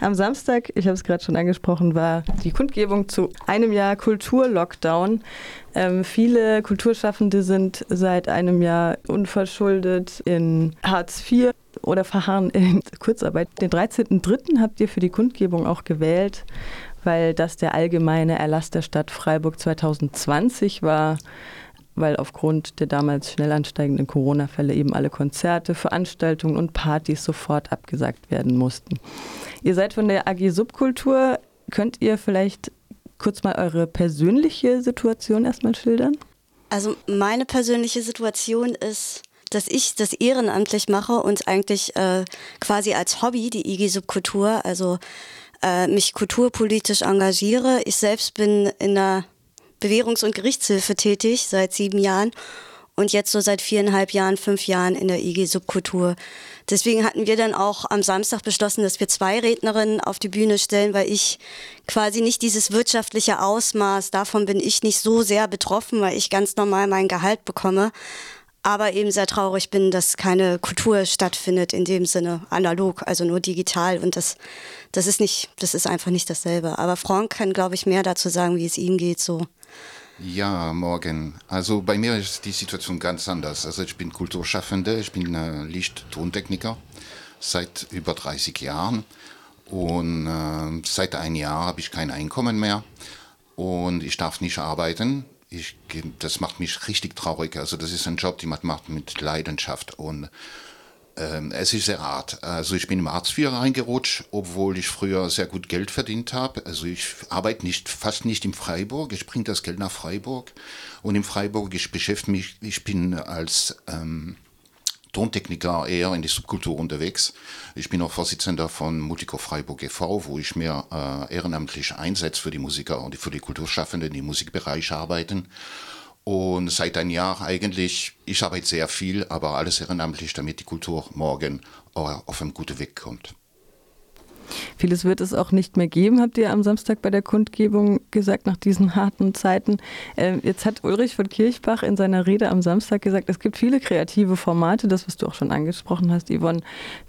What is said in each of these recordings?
Am Samstag, ich habe es gerade schon angesprochen, war die Kundgebung zu einem Jahr Kulturlockdown. Ähm, viele Kulturschaffende sind seit einem Jahr unverschuldet in Hartz IV oder verharren in Kurzarbeit. Den 13.03. habt ihr für die Kundgebung auch gewählt, weil das der allgemeine Erlass der Stadt Freiburg 2020 war weil aufgrund der damals schnell ansteigenden Corona-Fälle eben alle Konzerte, Veranstaltungen und Partys sofort abgesagt werden mussten. Ihr seid von der AG Subkultur. Könnt ihr vielleicht kurz mal eure persönliche Situation erstmal schildern? Also meine persönliche Situation ist, dass ich das ehrenamtlich mache und eigentlich äh, quasi als Hobby die IG Subkultur, also äh, mich kulturpolitisch engagiere. Ich selbst bin in der Bewährungs- und Gerichtshilfe tätig seit sieben Jahren und jetzt so seit viereinhalb Jahren, fünf Jahren in der IG Subkultur. Deswegen hatten wir dann auch am Samstag beschlossen, dass wir zwei Rednerinnen auf die Bühne stellen, weil ich quasi nicht dieses wirtschaftliche Ausmaß, davon bin ich nicht so sehr betroffen, weil ich ganz normal mein Gehalt bekomme aber eben sehr traurig bin, dass keine Kultur stattfindet in dem Sinne analog, also nur digital und das das ist nicht, das ist einfach nicht dasselbe. Aber Frank kann, glaube ich, mehr dazu sagen, wie es ihm geht so. Ja, morgen. Also bei mir ist die Situation ganz anders. Also ich bin Kulturschaffende, ich bin äh, Licht-Tontechniker seit über 30 Jahren und äh, seit einem Jahr habe ich kein Einkommen mehr und ich darf nicht arbeiten ich, das macht mich richtig traurig. Also das ist ein Job, den man macht mit Leidenschaft und es ist sehr hart. Also ich bin im Hartz IV reingerutscht, obwohl ich früher sehr gut Geld verdient habe. Also ich arbeite nicht, fast nicht im Freiburg. Ich bringe das Geld nach Freiburg und im Freiburg ich beschäftige mich. Ich bin als ähm, Tontechniker eher in die Subkultur unterwegs. Ich bin auch Vorsitzender von Multico Freiburg e.V., wo ich mir äh, ehrenamtlich einsetze für die Musiker und für die Kulturschaffenden, die im Musikbereich arbeiten. Und seit einem Jahr eigentlich, ich arbeite sehr viel, aber alles ehrenamtlich, damit die Kultur morgen auf einen guten Weg kommt. Vieles wird es auch nicht mehr geben, habt ihr am Samstag bei der Kundgebung gesagt, nach diesen harten Zeiten. Ähm, jetzt hat Ulrich von Kirchbach in seiner Rede am Samstag gesagt, es gibt viele kreative Formate, das, was du auch schon angesprochen hast, Yvonne,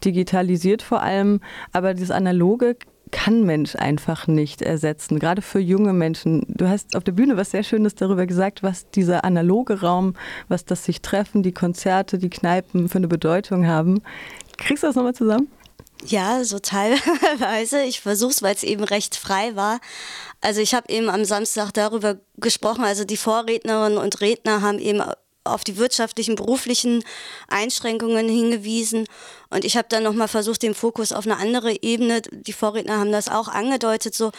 digitalisiert vor allem, aber das Analoge kann Mensch einfach nicht ersetzen, gerade für junge Menschen. Du hast auf der Bühne was sehr Schönes darüber gesagt, was dieser analoge Raum, was das sich treffen, die Konzerte, die Kneipen für eine Bedeutung haben. Kriegst du das nochmal zusammen? Ja, so teilweise. Ich versuche es, weil es eben recht frei war. Also ich habe eben am Samstag darüber gesprochen, also die Vorrednerinnen und Redner haben eben auf die wirtschaftlichen, beruflichen Einschränkungen hingewiesen. Und ich habe dann nochmal versucht, den Fokus auf eine andere Ebene, die Vorredner haben das auch angedeutet, so,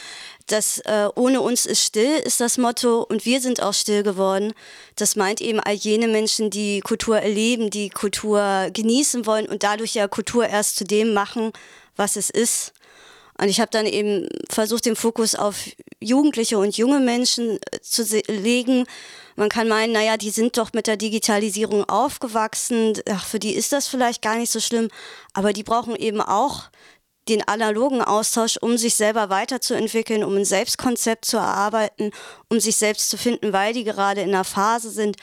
dass äh, ohne uns ist still, ist das Motto, und wir sind auch still geworden. Das meint eben all jene Menschen, die Kultur erleben, die Kultur genießen wollen und dadurch ja Kultur erst zu dem machen, was es ist. Und ich habe dann eben versucht, den Fokus auf Jugendliche und junge Menschen äh, zu legen. Man kann meinen, naja, die sind doch mit der Digitalisierung aufgewachsen, Ach, für die ist das vielleicht gar nicht so schlimm, aber die brauchen eben auch den analogen Austausch, um sich selber weiterzuentwickeln, um ein Selbstkonzept zu erarbeiten, um sich selbst zu finden, weil die gerade in einer Phase sind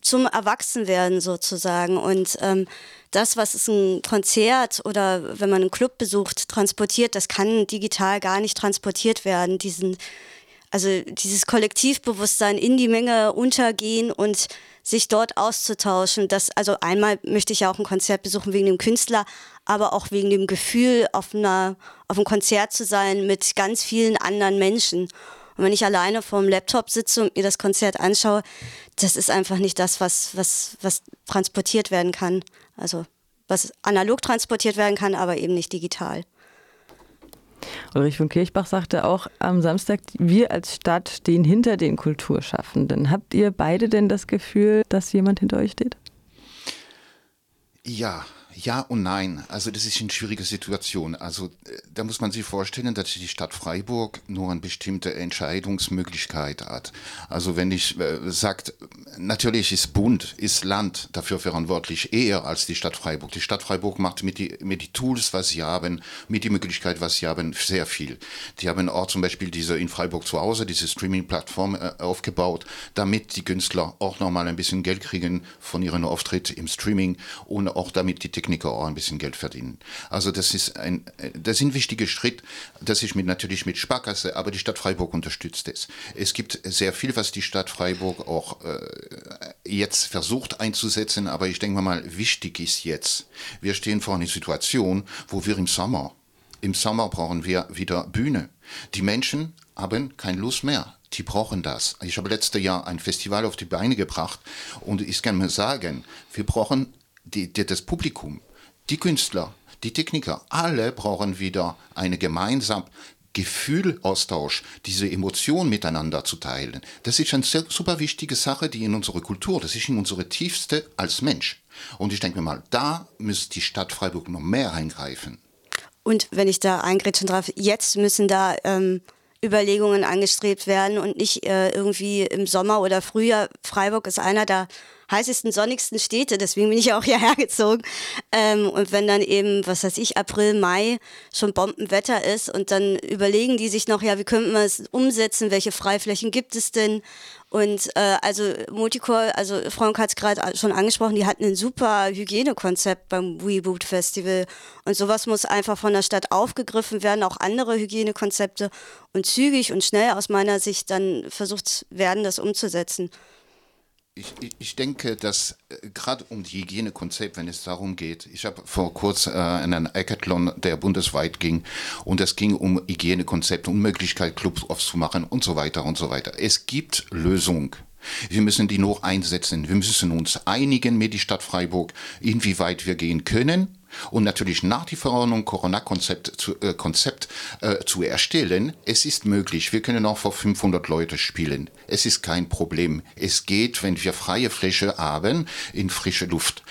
zum Erwachsenwerden sozusagen. Und ähm, das, was es ein Konzert oder wenn man einen Club besucht, transportiert, das kann digital gar nicht transportiert werden. Diesen, also dieses Kollektivbewusstsein in die Menge untergehen und sich dort auszutauschen. Das, also einmal möchte ich ja auch ein Konzert besuchen wegen dem Künstler, aber auch wegen dem Gefühl, auf, einer, auf einem Konzert zu sein mit ganz vielen anderen Menschen. Und wenn ich alleine vorm Laptop sitze und mir das Konzert anschaue, das ist einfach nicht das, was, was, was transportiert werden kann. Also was analog transportiert werden kann, aber eben nicht digital. Ulrich von Kirchbach sagte auch am Samstag, wir als Stadt stehen hinter den Kulturschaffenden. Habt ihr beide denn das Gefühl, dass jemand hinter euch steht? Ja, ja und nein. Also das ist eine schwierige Situation. Also äh, da muss man sich vorstellen, dass die Stadt Freiburg nur eine bestimmte Entscheidungsmöglichkeit hat. Also wenn ich äh, sagt, natürlich ist Bund, ist Land dafür verantwortlich eher als die Stadt Freiburg. Die Stadt Freiburg macht mit die, mit die Tools, was sie haben, mit die Möglichkeit, was sie haben, sehr viel. Die haben auch zum Beispiel diese in Freiburg zu Hause, diese Streaming-Plattform äh, aufgebaut, damit die Künstler auch nochmal ein bisschen Geld kriegen von ihren Auftritt im Streaming und auch damit die Techniker auch ein bisschen Geld verdienen. Also das ist ein, das sind wichtige Schritte. Das ist mit, natürlich mit Sparkasse, aber die Stadt Freiburg unterstützt es. Es gibt sehr viel, was die Stadt Freiburg auch äh, jetzt versucht einzusetzen, aber ich denke mal, wichtig ist jetzt, wir stehen vor einer Situation, wo wir im Sommer, im Sommer brauchen wir wieder Bühne. Die Menschen haben keine Lust mehr die brauchen das. Ich habe letztes Jahr ein Festival auf die Beine gebracht und ich kann mir sagen, wir brauchen die, die, das Publikum, die Künstler, die Techniker, alle brauchen wieder eine gemeinsame Gefühlaustausch, diese Emotionen miteinander zu teilen. Das ist eine super wichtige Sache, die in unserer Kultur, das ist in unsere tiefste als Mensch. Und ich denke mir mal, da müsste die Stadt Freiburg noch mehr eingreifen. Und wenn ich da eingrätschen darf, jetzt müssen da ähm, Überlegungen angestrebt werden und nicht äh, irgendwie im Sommer oder Frühjahr. Freiburg ist einer der heißesten, sonnigsten Städte, deswegen bin ich ja auch hierher gezogen. Ähm, und wenn dann eben, was weiß ich, April, Mai schon Bombenwetter ist und dann überlegen die sich noch, ja, wie könnten wir es umsetzen, welche Freiflächen gibt es denn? Und äh, also Multicore, also Frank hat es gerade schon angesprochen, die hatten ein super Hygienekonzept beim Reboot Festival. Und sowas muss einfach von der Stadt aufgegriffen werden, auch andere Hygienekonzepte und zügig und schnell aus meiner Sicht dann versucht werden, das umzusetzen. Ich, ich, denke, dass äh, gerade um die Hygienekonzept, wenn es darum geht, ich habe vor kurzem äh, einen Hackathon, der bundesweit ging, und es ging um Hygienekonzept, um Möglichkeit, Clubs aufzumachen und so weiter und so weiter. Es gibt Lösungen. Wir müssen die nur einsetzen. Wir müssen uns einigen mit die Stadt Freiburg, inwieweit wir gehen können und natürlich nach die Verordnung Corona-Konzept zu, äh, Konzept, äh, zu erstellen. Es ist möglich. Wir können auch vor 500 Leute spielen. Es ist kein Problem. Es geht, wenn wir freie Fläche haben, in frische Luft.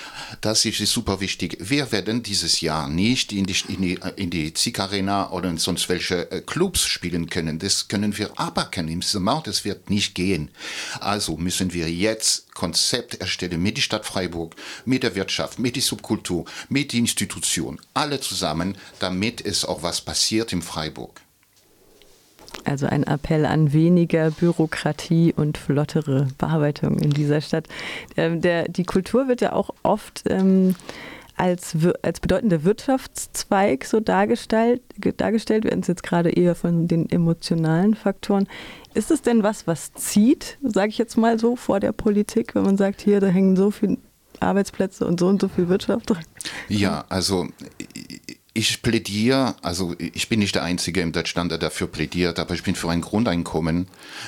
Das ist super wichtig. Wir werden dieses Jahr nicht in die, in die, in die Zig Arena oder in sonst welche äh, Clubs spielen können. Das können wir aberkennen im Sommer. Das wird nicht gehen. Also müssen wir jetzt Konzept erstellen mit der Stadt Freiburg, mit der Wirtschaft, mit der Subkultur, mit den Institutionen. Alle zusammen, damit es auch was passiert in Freiburg. Also ein Appell an weniger Bürokratie und flottere Bearbeitung in dieser Stadt. Ähm, der, die Kultur wird ja auch oft ähm, als, als bedeutender Wirtschaftszweig so dargestellt, dargestellt. Werden es jetzt gerade eher von den emotionalen Faktoren. Ist es denn was, was zieht, sage ich jetzt mal so, vor der Politik, wenn man sagt, hier, da hängen so viele Arbeitsplätze und so und so viel Wirtschaft dran? Ja, also ich plädiere, also ich bin nicht der Einzige in Deutschland, der dafür plädiert, aber ich bin für ein Grundeinkommen,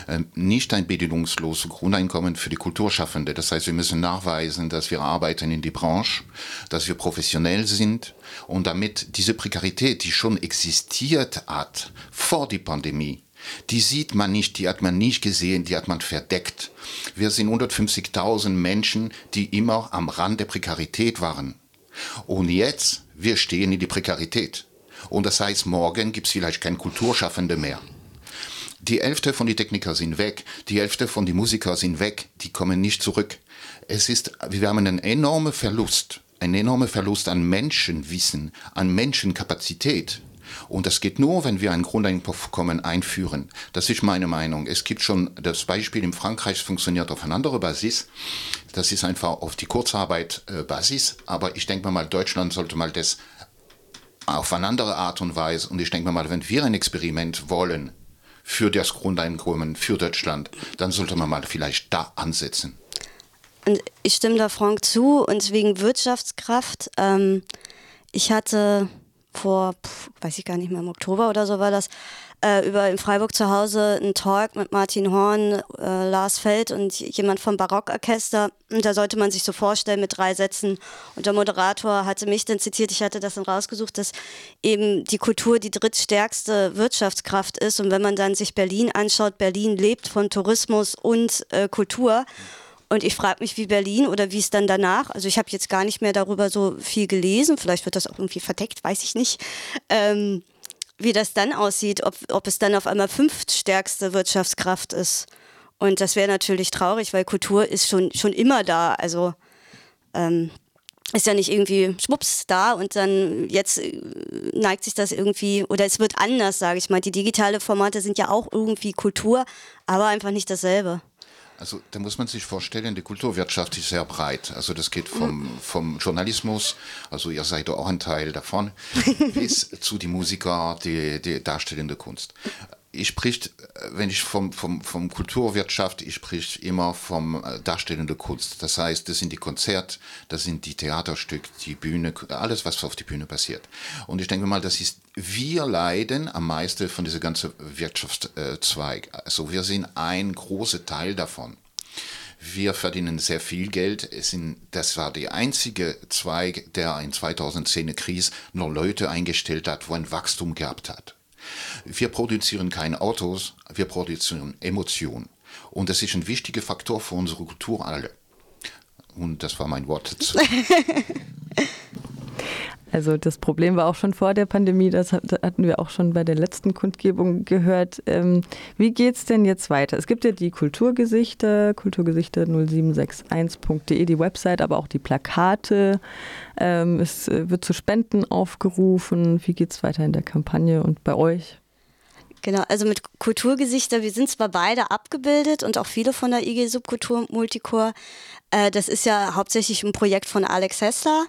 ähm, nicht ein bedingungsloses Grundeinkommen für die Kulturschaffende. Das heißt, wir müssen nachweisen, dass wir arbeiten in die Branche, dass wir professionell sind und damit diese Prekarität, die schon existiert hat vor der Pandemie, die sieht man nicht, die hat man nicht gesehen, die hat man verdeckt. Wir sind 150.000 Menschen, die immer am Rand der Prekarität waren. Und jetzt, wir stehen in die Prekarität. Und das heißt, morgen gibt es vielleicht kein Kulturschaffende mehr. Die Hälfte von den Techniker sind weg, die Hälfte von den Musiker sind weg, die kommen nicht zurück. Es ist, wir haben einen enormen Verlust, einen enormen Verlust an Menschenwissen, an Menschenkapazität. Und das geht nur, wenn wir ein Grundeinkommen einführen. Das ist meine Meinung. Es gibt schon das Beispiel in Frankreich funktioniert auf eine andere Basis. Das ist einfach auf die Kurzarbeit äh, Basis. Aber ich denke mal, Deutschland sollte mal das auf eine andere Art und Weise. Und ich denke mal, wenn wir ein Experiment wollen für das Grundeinkommen für Deutschland, dann sollte man mal vielleicht da ansetzen. Und ich stimme da Frank zu und wegen Wirtschaftskraft. Ähm, ich hatte vor, pf, weiß ich gar nicht mehr, im Oktober oder so war das, äh, über in Freiburg zu Hause einen Talk mit Martin Horn, äh, Lars Feld und jemand vom Barockorchester. Und da sollte man sich so vorstellen mit drei Sätzen. Und der Moderator hatte mich dann zitiert, ich hatte das dann rausgesucht, dass eben die Kultur die drittstärkste Wirtschaftskraft ist. Und wenn man dann sich Berlin anschaut, Berlin lebt von Tourismus und äh, Kultur. Und ich frage mich, wie Berlin oder wie es dann danach, also ich habe jetzt gar nicht mehr darüber so viel gelesen, vielleicht wird das auch irgendwie verdeckt, weiß ich nicht, ähm, wie das dann aussieht, ob, ob es dann auf einmal fünftstärkste Wirtschaftskraft ist. Und das wäre natürlich traurig, weil Kultur ist schon, schon immer da. Also ähm, ist ja nicht irgendwie schwupps da und dann jetzt äh, neigt sich das irgendwie oder es wird anders, sage ich mal. Die digitale Formate sind ja auch irgendwie Kultur, aber einfach nicht dasselbe. Also da muss man sich vorstellen, die Kulturwirtschaft ist sehr breit. Also das geht vom, vom Journalismus, also ihr seid auch ein Teil davon, bis zu die Musiker, die, die darstellende Kunst ich spricht, wenn ich vom, vom, vom Kulturwirtschaft, ich sprich immer vom äh, darstellende Kunst. Das heißt, das sind die Konzert, das sind die Theaterstücke, die Bühne, alles, was auf die Bühne passiert. Und ich denke mal, das ist, wir leiden am meisten von dieser ganzen Wirtschaftszweig. Also wir sind ein großer Teil davon. Wir verdienen sehr viel Geld. Es sind, das war der einzige Zweig, der in 2010 Krise nur Leute eingestellt hat, wo ein Wachstum gehabt hat. Wir produzieren keine Autos, wir produzieren Emotionen. Und das ist ein wichtiger Faktor für unsere Kultur alle. Und das war mein Wort dazu. Also das Problem war auch schon vor der Pandemie, das hatten wir auch schon bei der letzten Kundgebung gehört. Ähm, wie geht es denn jetzt weiter? Es gibt ja die Kulturgesichter, kulturgesichter0761.de, die Website, aber auch die Plakate. Ähm, es äh, wird zu Spenden aufgerufen. Wie geht es weiter in der Kampagne und bei euch? Genau, also mit Kulturgesichter, wir sind zwar beide abgebildet und auch viele von der IG Subkultur Multicore. Äh, das ist ja hauptsächlich ein Projekt von Alex Hessler.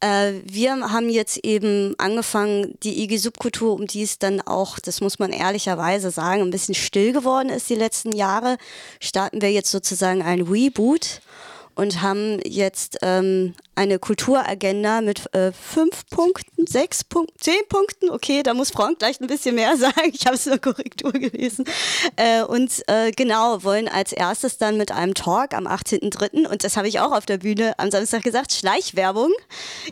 Äh, wir haben jetzt eben angefangen, die IG Subkultur, um die es dann auch, das muss man ehrlicherweise sagen, ein bisschen still geworden ist die letzten Jahre, starten wir jetzt sozusagen ein Reboot und haben jetzt ähm, eine Kulturagenda mit äh, fünf Punkten, sechs Punkten, zehn Punkten. Okay, da muss Frank gleich ein bisschen mehr sagen. Ich habe es der Korrektur gelesen. Äh, und äh, genau, wollen als erstes dann mit einem Talk am 18.03. und das habe ich auch auf der Bühne am Samstag gesagt, Schleichwerbung.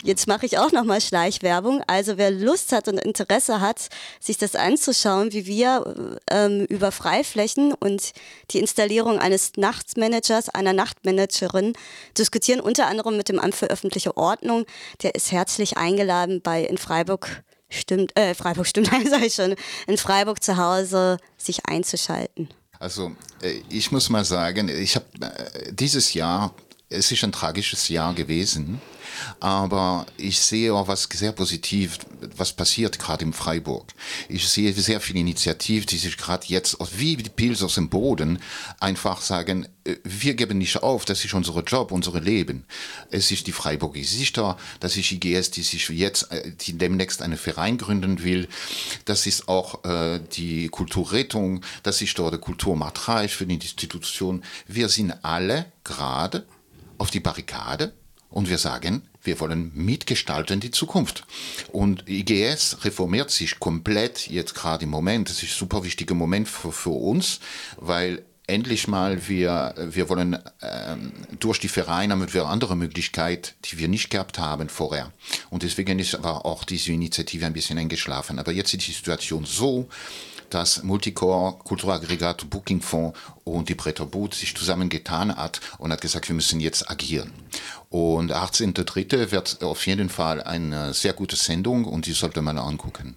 Jetzt mache ich auch nochmal Schleichwerbung. Also wer Lust hat und Interesse hat, sich das anzuschauen, wie wir ähm, über Freiflächen und die Installierung eines Nachtmanagers, einer Nachtmanagerin diskutieren, unter anderem mit dem Amt für öffentliche Ordnung. Der ist herzlich eingeladen bei in Freiburg stimmt, äh, Freiburg stimmt, sage ich schon, in Freiburg zu Hause sich einzuschalten. Also äh, ich muss mal sagen, ich habe äh, dieses Jahr, es ist ein tragisches Jahr gewesen, aber ich sehe auch was sehr positiv, was passiert gerade in Freiburg. Ich sehe sehr viele Initiativen, die sich gerade jetzt wie die Pilz aus dem Boden einfach sagen, äh, wir geben nicht auf, das ist unser Job, unser Leben. Es ist die Freiburger Sichter, das ist IGS, die sich jetzt, äh, die demnächst einen Verein gründen will. Das ist auch äh, die Kulturrettung, das ist dort der Kulturmarkt Reich für die Institution. Wir sind alle gerade auf die Barrikade und wir sagen, wir wollen mitgestalten die Zukunft. Und IGS reformiert sich komplett jetzt gerade im Moment. Das ist ein super wichtiger Moment für, für uns, weil endlich mal wir, wir wollen ähm, durch die Vereine haben wir andere Möglichkeiten, die wir nicht gehabt haben vorher. Und deswegen ist aber auch diese Initiative ein bisschen eingeschlafen. Aber jetzt ist die Situation so, dass Multicore, Kulturaggregat, Bookingfonds und die Bretter Boot sich zusammengetan hat und hat gesagt, wir müssen jetzt agieren. Und 18.3. wird auf jeden Fall eine sehr gute Sendung und die sollte man angucken.